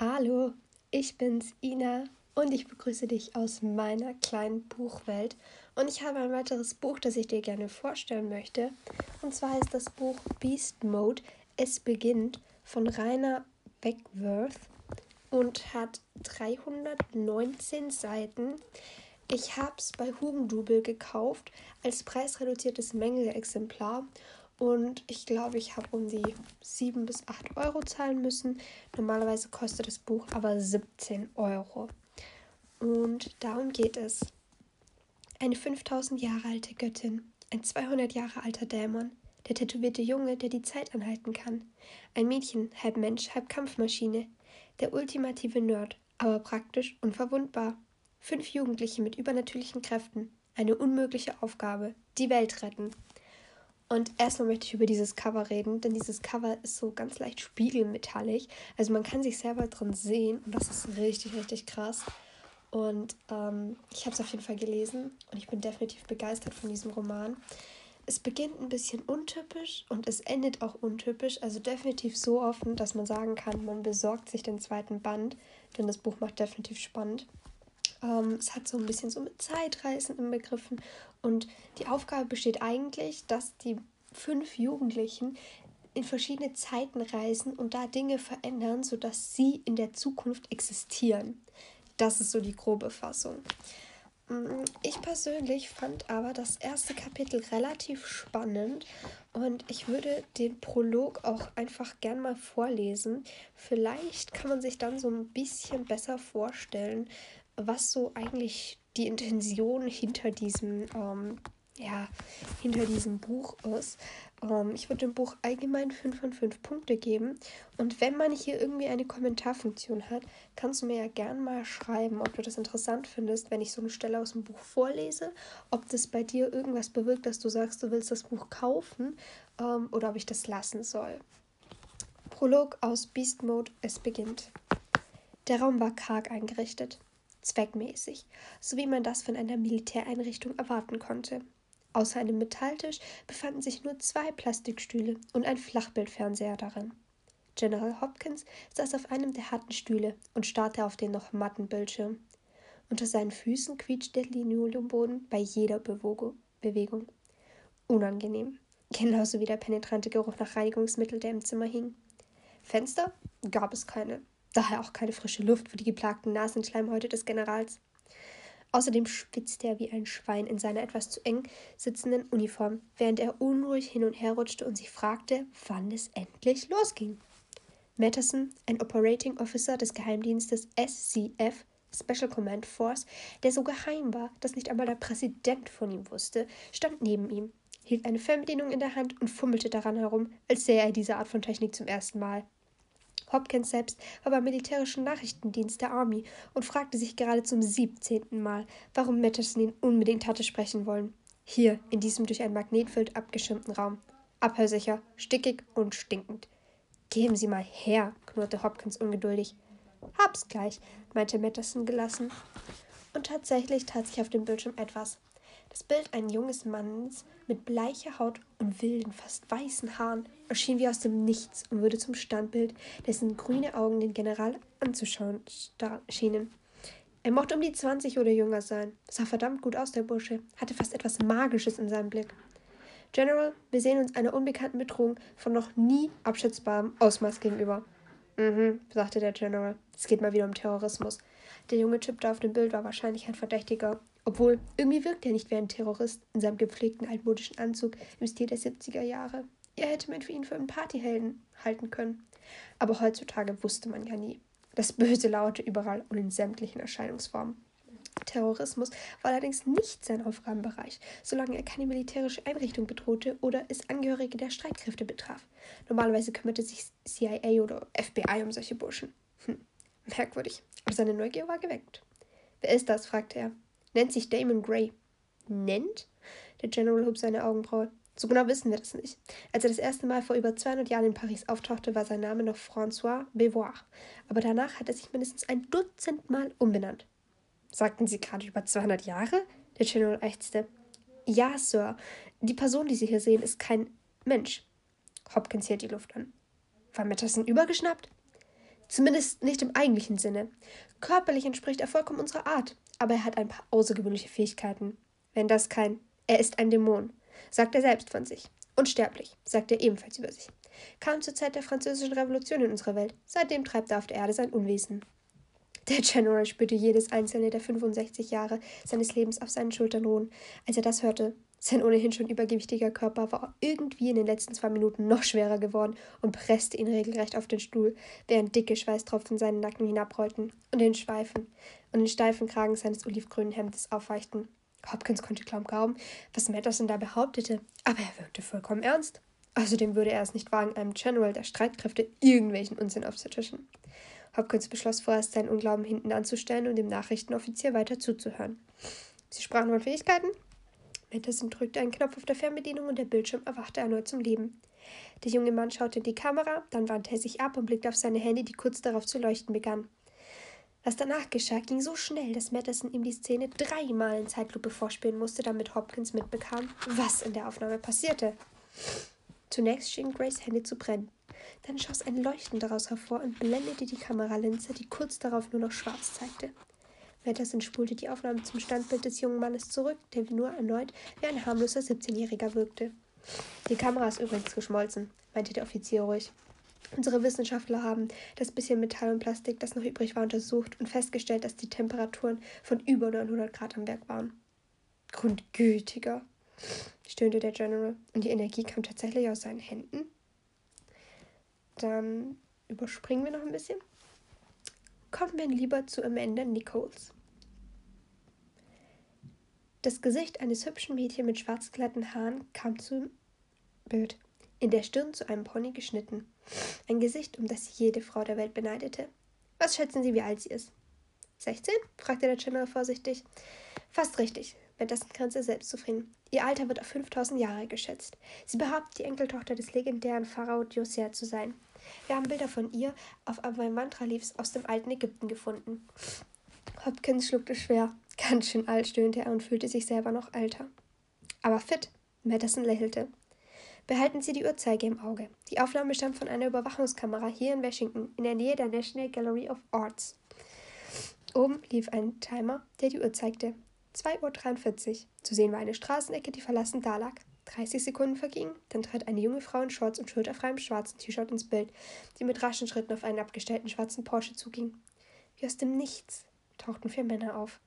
Hallo, ich bin's, Ina, und ich begrüße dich aus meiner kleinen Buchwelt. Und ich habe ein weiteres Buch, das ich dir gerne vorstellen möchte. Und zwar heißt das Buch Beast Mode. Es beginnt von Rainer Beckworth und hat 319 Seiten. Ich habe es bei Hugendubel gekauft als preisreduziertes Mängelexemplar und ich glaube, ich habe um die 7 bis 8 Euro zahlen müssen. Normalerweise kostet das Buch aber 17 Euro. Und darum geht es. Eine 5000 Jahre alte Göttin, ein 200 Jahre alter Dämon, der tätowierte Junge, der die Zeit anhalten kann, ein Mädchen, halb Mensch, halb Kampfmaschine, der ultimative Nerd, aber praktisch unverwundbar. Fünf Jugendliche mit übernatürlichen Kräften, eine unmögliche Aufgabe, die Welt retten. Und erstmal möchte ich über dieses Cover reden, denn dieses Cover ist so ganz leicht spiegelmetallig. Also man kann sich selber drin sehen und das ist richtig, richtig krass. Und ähm, ich habe es auf jeden Fall gelesen und ich bin definitiv begeistert von diesem Roman. Es beginnt ein bisschen untypisch und es endet auch untypisch, also definitiv so offen, dass man sagen kann, man besorgt sich den zweiten Band, denn das Buch macht definitiv spannend. Ähm, es hat so ein bisschen so mit Zeitreisen im Begriffen und die Aufgabe besteht eigentlich, dass die fünf Jugendlichen in verschiedene Zeiten reisen und da Dinge verändern, sodass sie in der Zukunft existieren. Das ist so die grobe Fassung. Mm, ich persönlich fand aber das erste Kapitel relativ spannend und ich würde den Prolog auch einfach gern mal vorlesen. Vielleicht kann man sich dann so ein bisschen besser vorstellen, was so eigentlich die Intention hinter diesem, ähm, ja, hinter diesem Buch ist. Ähm, ich würde dem Buch allgemein 5 von 5 Punkte geben. Und wenn man hier irgendwie eine Kommentarfunktion hat, kannst du mir ja gern mal schreiben, ob du das interessant findest, wenn ich so eine Stelle aus dem Buch vorlese, ob das bei dir irgendwas bewirkt, dass du sagst, du willst das Buch kaufen ähm, oder ob ich das lassen soll. Prolog aus Beast Mode, es beginnt. Der Raum war karg eingerichtet zweckmäßig, so wie man das von einer Militäreinrichtung erwarten konnte. Außer einem Metalltisch befanden sich nur zwei Plastikstühle und ein Flachbildfernseher darin. General Hopkins saß auf einem der harten Stühle und starrte auf den noch matten Bildschirm. Unter seinen Füßen quietschte der Linoleumboden bei jeder Bewegung. Unangenehm, genauso wie der penetrante Geruch nach Reinigungsmittel, der im Zimmer hing. Fenster gab es keine, daher auch keine frische Luft für die geplagten Nasenschleimhäute des Generals. Außerdem schwitzte er wie ein Schwein in seiner etwas zu eng sitzenden Uniform, während er unruhig hin und her rutschte und sich fragte, wann es endlich losging. Matterson, ein Operating Officer des Geheimdienstes SCF, Special Command Force, der so geheim war, dass nicht einmal der Präsident von ihm wusste, stand neben ihm, hielt eine Fernbedienung in der Hand und fummelte daran herum, als sähe er diese Art von Technik zum ersten Mal. Hopkins selbst war beim militärischen Nachrichtendienst der Army und fragte sich gerade zum siebzehnten Mal, warum Matterson ihn unbedingt hatte sprechen wollen. Hier, in diesem durch ein Magnetfeld abgeschirmten Raum. Abhörsicher, stickig und stinkend. Geben Sie mal her, knurrte Hopkins ungeduldig. Hab's gleich, meinte Matterson gelassen. Und tatsächlich tat sich auf dem Bildschirm etwas. Das Bild eines jungen Mannes mit bleicher Haut und wilden, fast weißen Haaren erschien wie aus dem Nichts und wurde zum Standbild, dessen grüne Augen den General anzuschauen schienen. Er mochte um die 20 oder jünger sein, sah verdammt gut aus, der Bursche, hatte fast etwas Magisches in seinem Blick. General, wir sehen uns einer unbekannten Bedrohung von noch nie abschätzbarem Ausmaß gegenüber. Mhm, sagte der General. Es geht mal wieder um Terrorismus. Der junge Typ da auf dem Bild war wahrscheinlich ein Verdächtiger. Obwohl, irgendwie wirkt er nicht wie ein Terrorist in seinem gepflegten altmodischen Anzug im Stil der 70er Jahre. Er hätte man für ihn für einen Partyhelden halten können. Aber heutzutage wusste man ja nie. Das Böse laute überall und in sämtlichen Erscheinungsformen. Terrorismus war allerdings nicht sein Aufgabenbereich, solange er keine militärische Einrichtung bedrohte oder es Angehörige der Streitkräfte betraf. Normalerweise kümmerte sich CIA oder FBI um solche Burschen. Hm, merkwürdig, aber seine Neugier war geweckt. Wer ist das? fragte er nennt sich Damon Gray. Nennt? Der General hob seine Augenbraue. So genau wissen wir das nicht. Als er das erste Mal vor über 200 Jahren in Paris auftauchte, war sein Name noch François Beauvoir. Aber danach hat er sich mindestens ein Dutzend Mal umbenannt. Sagten Sie gerade über 200 Jahre? Der General ächzte. Ja, Sir. Die Person, die Sie hier sehen, ist kein Mensch. Hopkins hielt die Luft an. War Matterson übergeschnappt? Zumindest nicht im eigentlichen Sinne. Körperlich entspricht er vollkommen unserer Art, aber er hat ein paar außergewöhnliche Fähigkeiten. Wenn das kein Er ist ein Dämon, sagt er selbst von sich. Unsterblich, sagt er ebenfalls über sich. Kam zur Zeit der Französischen Revolution in unserer Welt. Seitdem treibt er auf der Erde sein Unwesen. Der General spürte jedes einzelne der 65 Jahre seines Lebens auf seinen Schultern ruhen. Als er das hörte, sein ohnehin schon übergewichtiger Körper war irgendwie in den letzten zwei Minuten noch schwerer geworden und presste ihn regelrecht auf den Stuhl, während dicke Schweißtropfen seinen Nacken hinabrollten und den Schweifen und den steifen Kragen seines olivgrünen Hemdes aufweichten. Hopkins konnte kaum glauben, was Matterson da behauptete, aber er wirkte vollkommen ernst. Außerdem würde er es nicht wagen, einem General der Streitkräfte irgendwelchen Unsinn aufzutischen. Hopkins beschloss vorerst, seinen Unglauben hinten anzustellen und dem Nachrichtenoffizier weiter zuzuhören. Sie sprachen von Fähigkeiten? Matterson drückte einen Knopf auf der Fernbedienung und der Bildschirm erwachte erneut zum Leben. Der junge Mann schaute in die Kamera, dann wandte er sich ab und blickte auf seine Hände, die kurz darauf zu leuchten begannen. Was danach geschah, ging so schnell, dass Matterson ihm die Szene dreimal in Zeitlupe vorspielen musste, damit Hopkins mitbekam, was in der Aufnahme passierte. Zunächst schien Grace Hände zu brennen. Dann schoss ein Leuchten daraus hervor und blendete die Kameralinse, die kurz darauf nur noch schwarz zeigte. Matterson spulte die Aufnahme zum Standbild des jungen Mannes zurück, der nur erneut wie ein harmloser 17-Jähriger wirkte. Die Kamera ist übrigens geschmolzen, meinte der Offizier ruhig. Unsere Wissenschaftler haben das bisschen Metall und Plastik, das noch übrig war, untersucht und festgestellt, dass die Temperaturen von über 900 Grad am Werk waren. Grundgütiger, stöhnte der General. Und die Energie kam tatsächlich aus seinen Händen? Dann überspringen wir noch ein bisschen. Kommen wir lieber zu Amanda Nichols. Das Gesicht eines hübschen Mädchens mit schwarzglatten Haaren kam zum Bild, in der Stirn zu einem Pony geschnitten. Ein Gesicht, um das jede Frau der Welt beneidete. Was schätzen Sie, wie alt sie ist? 16? fragte der General vorsichtig. Fast richtig, mit dessen Grenze selbstzufrieden. Ihr Alter wird auf 5000 Jahre geschätzt. Sie behauptet, die Enkeltochter des legendären Pharao Djoser zu sein. Wir haben Bilder von ihr auf einem Mantra-Leaves aus dem alten Ägypten gefunden. Hopkins schluckte schwer. Ganz schön alt, stöhnte er und fühlte sich selber noch älter. Aber fit. Madison lächelte. Behalten Sie die Uhrzeit im Auge. Die Aufnahme stammt von einer Überwachungskamera hier in Washington, in der Nähe der National Gallery of Arts. Oben lief ein Timer, der die Uhr zeigte. 2.43 Uhr. Zu sehen war eine Straßenecke, die verlassen dalag. 30 Sekunden vergingen, dann trat eine junge Frau in Shorts und schulterfreiem schwarzen T-Shirt ins Bild, die mit raschen Schritten auf einen abgestellten schwarzen Porsche zuging. Wie aus dem Nichts tauchten vier Männer auf.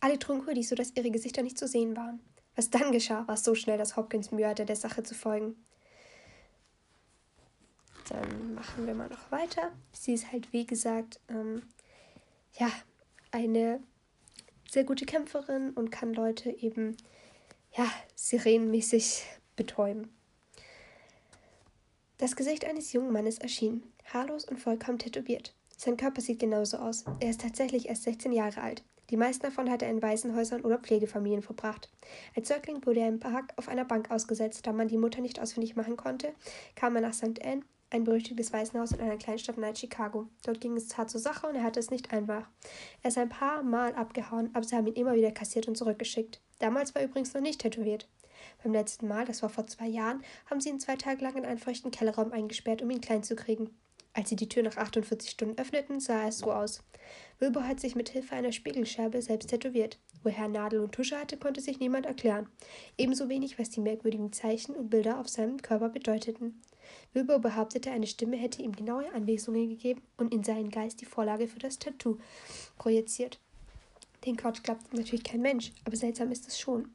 Alle trugen Hoodies, sodass ihre Gesichter nicht zu sehen waren. Was dann geschah, war so schnell, dass Hopkins Mühe hatte, der Sache zu folgen. Dann machen wir mal noch weiter. Sie ist halt, wie gesagt, ähm, ja, eine sehr gute Kämpferin und kann Leute eben, ja, sirenenmäßig betäuben. Das Gesicht eines jungen Mannes erschien, haarlos und vollkommen tätowiert. Sein Körper sieht genauso aus. Er ist tatsächlich erst 16 Jahre alt. Die meisten davon hat er in Waisenhäusern oder Pflegefamilien verbracht. Als Säugling wurde er im Park auf einer Bank ausgesetzt. Da man die Mutter nicht ausfindig machen konnte, kam er nach St. Anne ein berüchtigtes Waisenhaus in einer Kleinstadt nahe Chicago. Dort ging es hart zur Sache und er hatte es nicht einfach. Er ist ein paar Mal abgehauen, aber sie haben ihn immer wieder kassiert und zurückgeschickt. Damals war er übrigens noch nicht tätowiert. Beim letzten Mal, das war vor zwei Jahren, haben sie ihn zwei Tage lang in einen feuchten Kellerraum eingesperrt, um ihn klein zu kriegen. Als sie die Tür nach 48 Stunden öffneten, sah es so aus. Wilbur hat sich mit Hilfe einer Spiegelscherbe selbst tätowiert. Woher er Nadel und Tusche hatte, konnte sich niemand erklären. Ebenso wenig, was die merkwürdigen Zeichen und Bilder auf seinem Körper bedeuteten. Wilbur behauptete, eine Stimme hätte ihm genaue Anweisungen gegeben und in seinen Geist die Vorlage für das Tattoo projiziert. Den Quatsch glaubt natürlich kein Mensch, aber seltsam ist es schon.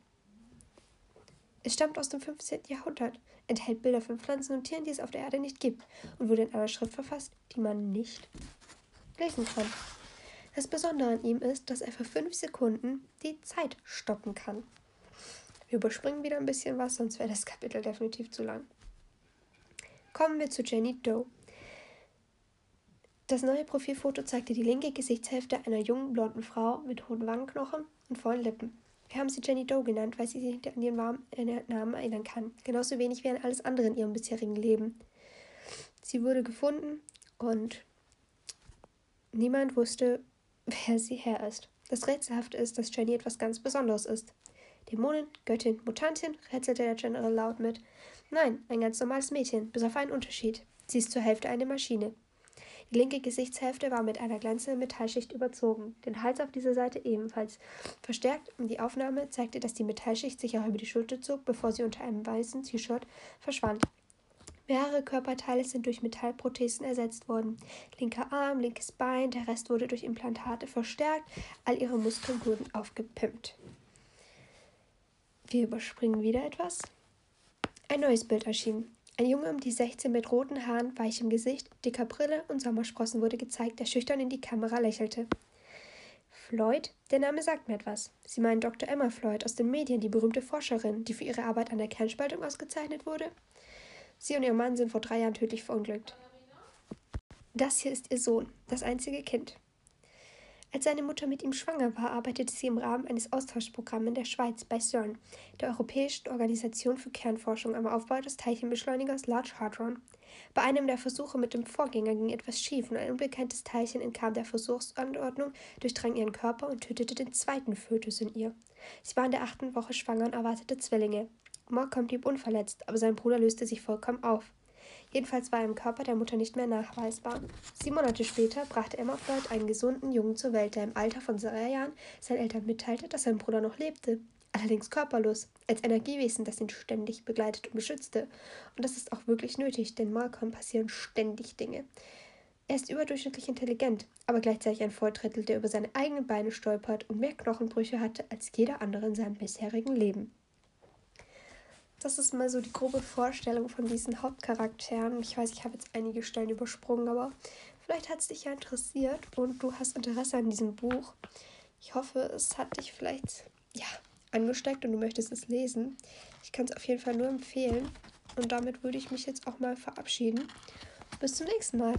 Es stammt aus dem 15. Jahrhundert, enthält Bilder von Pflanzen und Tieren, die es auf der Erde nicht gibt, und wurde in einer Schrift verfasst, die man nicht lesen kann. Das Besondere an ihm ist, dass er für fünf Sekunden die Zeit stoppen kann. Wir überspringen wieder ein bisschen was, sonst wäre das Kapitel definitiv zu lang. Kommen wir zu Jenny Doe. Das neue Profilfoto zeigte die linke Gesichtshälfte einer jungen blonden Frau mit hohen Wangenknochen und vollen Lippen. Wir haben sie Jenny Doe genannt, weil sie sich an ihren Namen erinnern kann, genauso wenig wie an alles andere in ihrem bisherigen Leben. Sie wurde gefunden und niemand wusste, wer sie her ist. Das Rätselhafte ist, dass Jenny etwas ganz Besonderes ist. Dämonin, Göttin, Mutantin, rätselte der General laut mit. Nein, ein ganz normales Mädchen, bis auf einen Unterschied. Sie ist zur Hälfte eine Maschine. Die linke Gesichtshälfte war mit einer glänzenden Metallschicht überzogen, den Hals auf dieser Seite ebenfalls. Verstärkt und die Aufnahme zeigte, dass die Metallschicht sich auch über die Schulter zog, bevor sie unter einem weißen T-Shirt verschwand. Mehrere Körperteile sind durch Metallprothesen ersetzt worden. Linker Arm, linkes Bein, der Rest wurde durch Implantate verstärkt, all ihre Muskeln wurden aufgepimpt. Wir überspringen wieder etwas. Ein neues Bild erschien. Ein Junge um die 16 mit roten Haaren, weichem Gesicht, dicker Brille und Sommersprossen wurde gezeigt, der schüchtern in die Kamera lächelte. Floyd? Der Name sagt mir etwas. Sie meinen Dr. Emma Floyd aus den Medien, die berühmte Forscherin, die für ihre Arbeit an der Kernspaltung ausgezeichnet wurde? Sie und ihr Mann sind vor drei Jahren tödlich verunglückt. Das hier ist ihr Sohn, das einzige Kind. Als seine Mutter mit ihm schwanger war, arbeitete sie im Rahmen eines Austauschprogramms in der Schweiz bei CERN, der Europäischen Organisation für Kernforschung, am Aufbau des Teilchenbeschleunigers Large Hadron. Bei einem der Versuche mit dem Vorgänger ging etwas schief und ein unbekanntes Teilchen entkam der Versuchsanordnung, durchdrang ihren Körper und tötete den zweiten Fötus in ihr. Sie war in der achten Woche schwanger und erwartete Zwillinge. Malcolm blieb unverletzt, aber sein Bruder löste sich vollkommen auf. Jedenfalls war er im Körper der Mutter nicht mehr nachweisbar. Sieben Monate später brachte Emma Floyd einen gesunden Jungen zur Welt, der im Alter von drei Jahren seinen Eltern mitteilte, dass sein Bruder noch lebte. Allerdings körperlos, als Energiewesen, das ihn ständig begleitet und beschützte. Und das ist auch wirklich nötig, denn Malcolm passieren ständig Dinge. Er ist überdurchschnittlich intelligent, aber gleichzeitig ein Volltrittel, der über seine eigenen Beine stolpert und mehr Knochenbrüche hatte als jeder andere in seinem bisherigen Leben. Das ist mal so die grobe Vorstellung von diesen Hauptcharakteren. Ich weiß, ich habe jetzt einige Stellen übersprungen, aber vielleicht hat es dich ja interessiert und du hast Interesse an diesem Buch. Ich hoffe, es hat dich vielleicht ja, angesteckt und du möchtest es lesen. Ich kann es auf jeden Fall nur empfehlen. Und damit würde ich mich jetzt auch mal verabschieden. Bis zum nächsten Mal.